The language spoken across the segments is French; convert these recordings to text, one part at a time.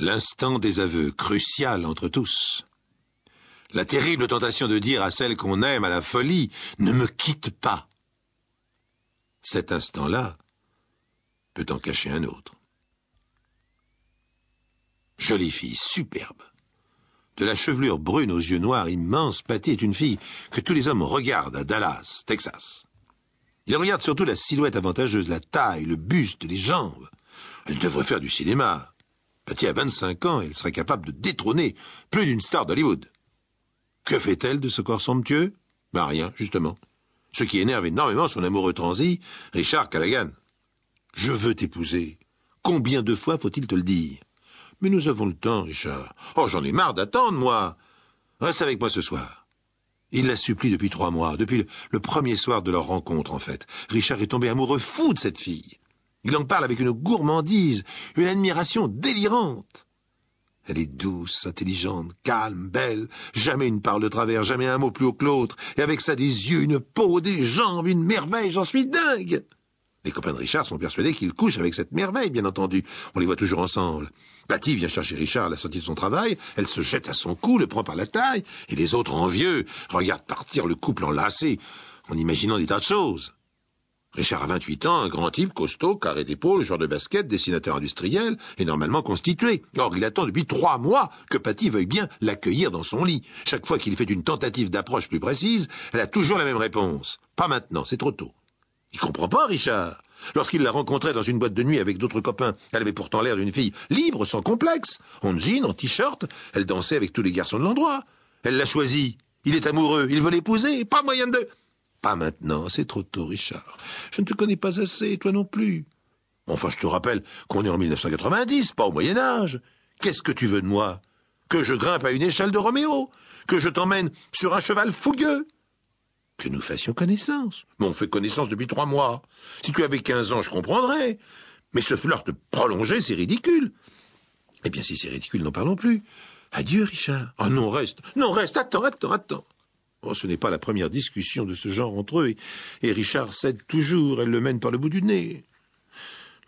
L'instant des aveux, crucial entre tous. La terrible tentation de dire à celle qu'on aime à la folie Ne me quitte pas. Cet instant-là peut en cacher un autre. Jolie fille, superbe. De la chevelure brune aux yeux noirs immenses, Patty est une fille que tous les hommes regardent à Dallas, Texas. Ils regardent surtout la silhouette avantageuse, la taille, le buste, les jambes. Elle devrait faire du cinéma. Patty a 25 ans elle serait capable de détrôner plus d'une star d'Hollywood. Que fait-elle de ce corps somptueux? Ben rien, justement. Ce qui énerve énormément son amoureux transi, Richard Callaghan. Je veux t'épouser. Combien de fois faut-il te le dire? Mais nous avons le temps, Richard. Oh, j'en ai marre d'attendre, moi. Reste avec moi ce soir. Il la supplie depuis trois mois, depuis le premier soir de leur rencontre, en fait. Richard est tombé amoureux fou de cette fille. Il en parle avec une gourmandise, une admiration délirante. Elle est douce, intelligente, calme, belle, jamais une parole de travers, jamais un mot plus haut que l'autre, et avec ça des yeux, une peau, des jambes, une merveille, j'en suis dingue. Les copains de Richard sont persuadés qu'il couche avec cette merveille, bien entendu. On les voit toujours ensemble. Patty vient chercher Richard à la sortie de son travail, elle se jette à son cou, le prend par la taille, et les autres envieux regardent partir le couple enlacé, en imaginant des tas de choses. Richard a 28 ans, un grand type, costaud, carré d'épaule, joueur de basket, dessinateur industriel, et normalement constitué. Or, il attend depuis trois mois que Patty veuille bien l'accueillir dans son lit. Chaque fois qu'il fait une tentative d'approche plus précise, elle a toujours la même réponse. Pas maintenant, c'est trop tôt. Il comprend pas, Richard. Lorsqu'il la rencontrait dans une boîte de nuit avec d'autres copains, elle avait pourtant l'air d'une fille libre, sans complexe. En jean, en t-shirt, elle dansait avec tous les garçons de l'endroit. Elle l'a choisi. Il est amoureux, il veut l'épouser. Pas moyen de... Pas maintenant, c'est trop tôt, Richard. Je ne te connais pas assez, toi non plus. Enfin, je te rappelle qu'on est en 1990, pas au Moyen Âge. Qu'est-ce que tu veux de moi? Que je grimpe à une échelle de Roméo? Que je t'emmène sur un cheval fougueux? Que nous fassions connaissance. Mais on fait connaissance depuis trois mois. Si tu avais quinze ans, je comprendrais. Mais ce flirt prolongé, c'est ridicule. Eh bien, si c'est ridicule, n'en parlons plus. Adieu, Richard. Oh non, reste. Non, reste. Attends, attends, attends. Oh, ce n'est pas la première discussion de ce genre entre eux, et, Richard cède toujours, elle le mène par le bout du nez.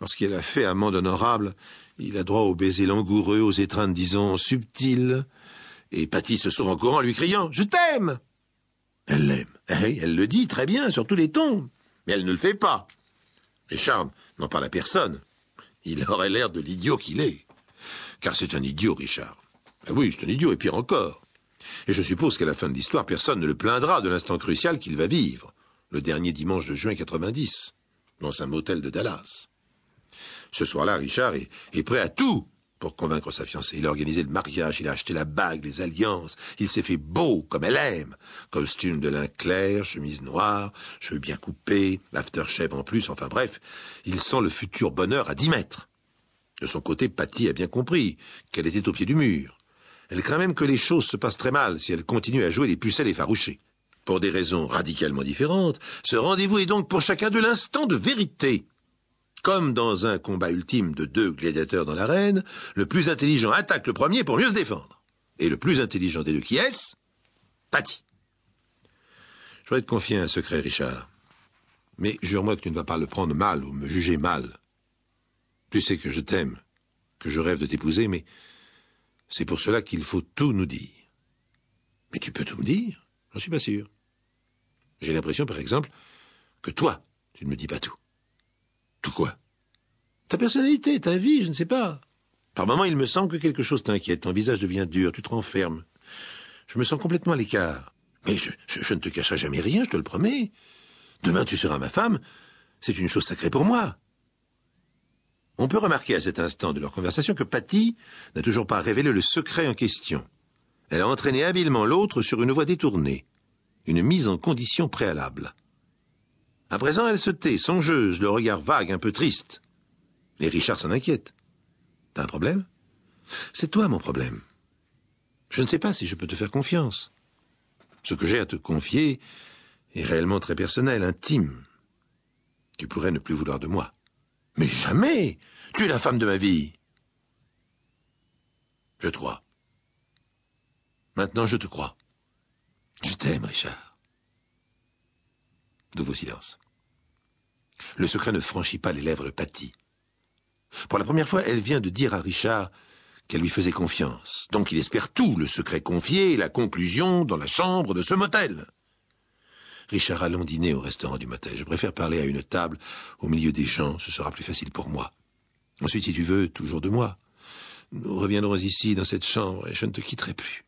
Lorsqu'il a fait amende honorable, il a droit aux baisers langoureux, aux étreintes, disons, subtiles, et Patty se sauve en courant, lui criant Je t'aime Elle l'aime. Eh, elle le dit très bien, sur tous les tons, mais elle ne le fait pas. Richard n'en parle à personne. Il aurait l'air de l'idiot qu'il est. Car c'est un idiot, Richard. Ah oui, c'est un idiot, et pire encore. Et je suppose qu'à la fin de l'histoire, personne ne le plaindra de l'instant crucial qu'il va vivre, le dernier dimanche de juin 90, dans un motel de Dallas. Ce soir-là, Richard est, prêt à tout pour convaincre sa fiancée. Il a organisé le mariage, il a acheté la bague, les alliances, il s'est fait beau comme elle aime. Costume de lin clair, chemise noire, cheveux bien coupés, l'aftershave en plus, enfin bref, il sent le futur bonheur à dix mètres. De son côté, Patty a bien compris qu'elle était au pied du mur. Elle craint même que les choses se passent très mal si elle continue à jouer les pucelles effarouchées. Pour des raisons radicalement différentes, ce rendez-vous est donc pour chacun de l'instant de vérité. Comme dans un combat ultime de deux gladiateurs dans l'arène, le plus intelligent attaque le premier pour mieux se défendre. Et le plus intelligent des deux qui est-ce? Patty. Je voudrais te confier un secret, Richard. Mais jure-moi que tu ne vas pas le prendre mal ou me juger mal. Tu sais que je t'aime, que je rêve de t'épouser, mais c'est pour cela qu'il faut tout nous dire. Mais tu peux tout me dire J'en suis pas sûr. J'ai l'impression, par exemple, que toi, tu ne me dis pas tout. Tout quoi? Ta personnalité, ta vie, je ne sais pas. Par moments, il me semble que quelque chose t'inquiète. Ton visage devient dur, tu te renfermes. Je me sens complètement à l'écart. Mais je, ne te cacherai jamais rien, je te le promets. Demain, tu seras ma femme. C'est une chose sacrée pour moi. On peut remarquer à cet instant de leur conversation que Patty n'a toujours pas révélé le secret en question. Elle a entraîné habilement l'autre sur une voie détournée, une mise en condition préalable. À présent, elle se tait, songeuse, le regard vague, un peu triste. Et Richard s'en inquiète. T'as un problème? C'est toi mon problème. Je ne sais pas si je peux te faire confiance. Ce que j'ai à te confier est réellement très personnel, intime. Tu pourrais ne plus vouloir de moi. Mais jamais Tu es la femme de ma vie Je crois. Maintenant, je te crois. Je t'aime, Richard. Nouveau silence. Le secret ne franchit pas les lèvres de Patty. Pour la première fois, elle vient de dire à Richard qu'elle lui faisait confiance. Donc il espère tout, le secret confié et la conclusion dans la chambre de ce motel. Richard allons dîner au restaurant du motel. Je préfère parler à une table au milieu des gens, ce sera plus facile pour moi. Ensuite, si tu veux, toujours de moi. Nous reviendrons ici, dans cette chambre, et je ne te quitterai plus.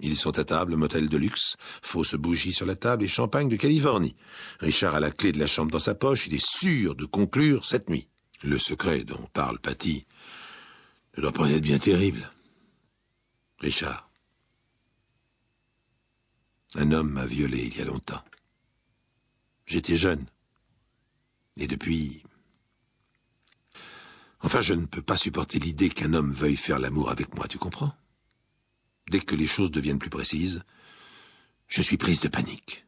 Ils sont à table, motel de luxe, fausse bougie sur la table et champagne de Californie. Richard a la clé de la chambre dans sa poche, il est sûr de conclure cette nuit. Le secret dont parle Patty ne doit pas être bien terrible. Richard. Un homme m'a violé il y a longtemps. J'étais jeune. Et depuis... Enfin, je ne peux pas supporter l'idée qu'un homme veuille faire l'amour avec moi, tu comprends? Dès que les choses deviennent plus précises, je suis prise de panique.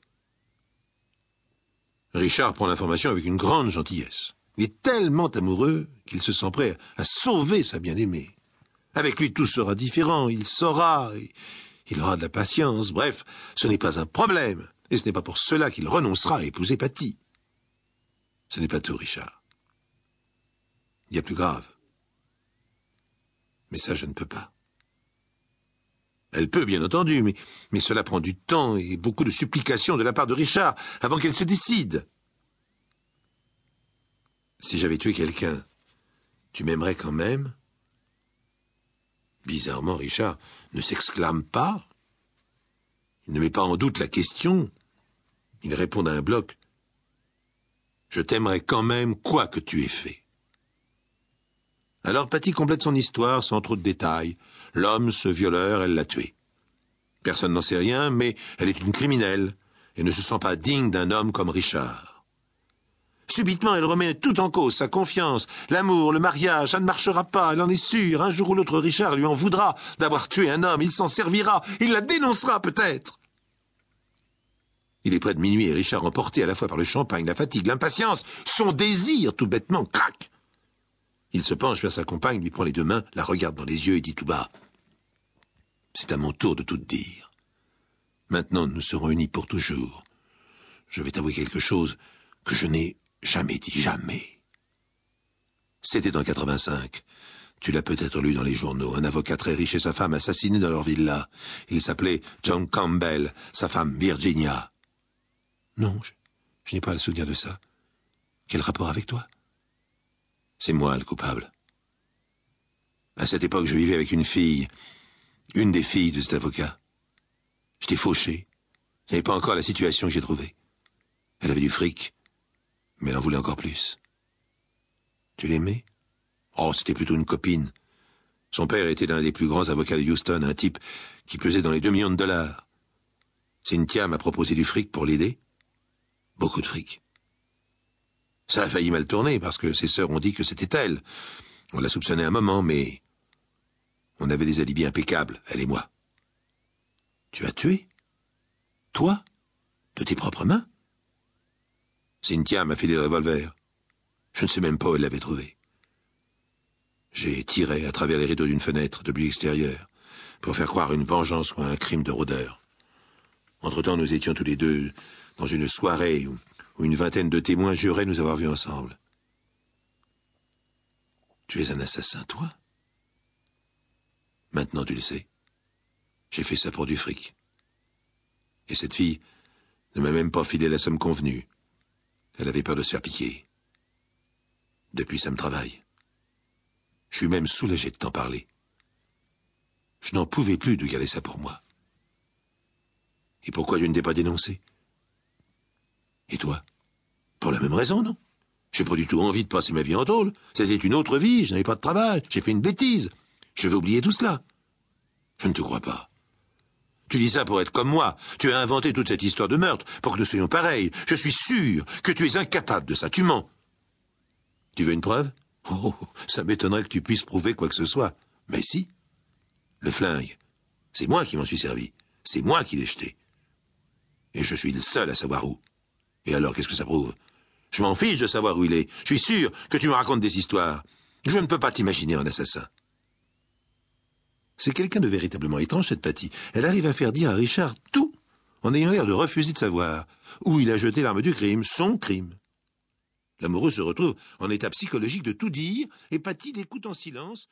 Richard prend l'information avec une grande gentillesse. Il est tellement amoureux qu'il se sent prêt à sauver sa bien-aimée. Avec lui, tout sera différent. Il saura, il aura de la patience. Bref, ce n'est pas un problème. Et ce n'est pas pour cela qu'il renoncera à épouser Patty. Ce n'est pas tout, Richard. Il y a plus grave. Mais ça, je ne peux pas. Elle peut, bien entendu, mais, mais cela prend du temps et beaucoup de supplications de la part de Richard avant qu'elle se décide. Si j'avais tué quelqu'un, tu m'aimerais quand même? Bizarrement, Richard ne s'exclame pas. Il ne met pas en doute la question. Il répond à un bloc. Je t'aimerais quand même quoi que tu aies fait. Alors Patty complète son histoire sans trop de détails. L'homme, ce violeur, elle l'a tué. Personne n'en sait rien, mais elle est une criminelle et ne se sent pas digne d'un homme comme Richard. Subitement, elle remet tout en cause, sa confiance, l'amour, le mariage, ça ne marchera pas, elle en est sûre. Un jour ou l'autre, Richard lui en voudra d'avoir tué un homme, il s'en servira, il la dénoncera peut-être. Il est près de minuit et Richard, emporté à la fois par le champagne, la fatigue, l'impatience, son désir, tout bêtement, craque. Il se penche vers sa compagne, lui prend les deux mains, la regarde dans les yeux et dit tout bas C'est à mon tour de tout dire. Maintenant, nous serons unis pour toujours. Je vais t'avouer quelque chose que je n'ai jamais dit jamais. C'était en 85. Tu l'as peut-être lu dans les journaux. Un avocat très riche et sa femme assassinés dans leur villa. Il s'appelait John Campbell, sa femme Virginia. Non, je, je n'ai pas le souvenir de ça. Quel rapport avec toi? C'est moi le coupable. À cette époque, je vivais avec une fille, une des filles de cet avocat. J'étais fauché. Je n'avais pas encore la situation que j'ai trouvée. Elle avait du fric, mais elle en voulait encore plus. Tu l'aimais? Oh, c'était plutôt une copine. Son père était l'un des plus grands avocats de Houston, un type qui pesait dans les deux millions de dollars. Cynthia m'a proposé du fric pour l'aider. Beaucoup de fric. Ça a failli mal tourner parce que ses sœurs ont dit que c'était elle. On l'a soupçonné un moment, mais on avait des alibis impeccables, elle et moi. Tu as tué? Toi? De tes propres mains? Cynthia m'a filé le revolver. Je ne sais même pas où elle l'avait trouvé. J'ai tiré à travers les rideaux d'une fenêtre depuis l'extérieur pour faire croire une vengeance ou un crime de rôdeur. Entre-temps, nous étions tous les deux dans une soirée où où une vingtaine de témoins juraient nous avoir vus ensemble. Tu es un assassin, toi? Maintenant tu le sais. J'ai fait ça pour du fric. Et cette fille ne m'a même pas filé la somme convenue. Elle avait peur de se faire piquer. Depuis, ça me travaille. Je suis même soulagé de t'en parler. Je n'en pouvais plus de garder ça pour moi. Et pourquoi je ne t'ai pas dénoncé? Et toi? Pour la même raison, non? J'ai pas du tout envie de passer ma vie en tôle. C'était une autre vie, je n'avais pas de travail, j'ai fait une bêtise. Je vais oublier tout cela. Je ne te crois pas. Tu dis ça pour être comme moi. Tu as inventé toute cette histoire de meurtre pour que nous soyons pareils. Je suis sûr que tu es incapable de ça. Tu mens. Tu veux une preuve? Oh, ça m'étonnerait que tu puisses prouver quoi que ce soit. Mais si. Le flingue. C'est moi qui m'en suis servi. C'est moi qui l'ai jeté. Et je suis le seul à savoir où. Et alors, qu'est-ce que ça prouve? Je m'en fiche de savoir où il est. Je suis sûr que tu me racontes des histoires. Je ne peux pas t'imaginer un assassin. C'est quelqu'un de véritablement étrange, cette Patty. Elle arrive à faire dire à Richard tout, en ayant l'air de refuser de savoir où il a jeté l'arme du crime, son crime. L'amoureux se retrouve en état psychologique de tout dire, et Patty l'écoute en silence.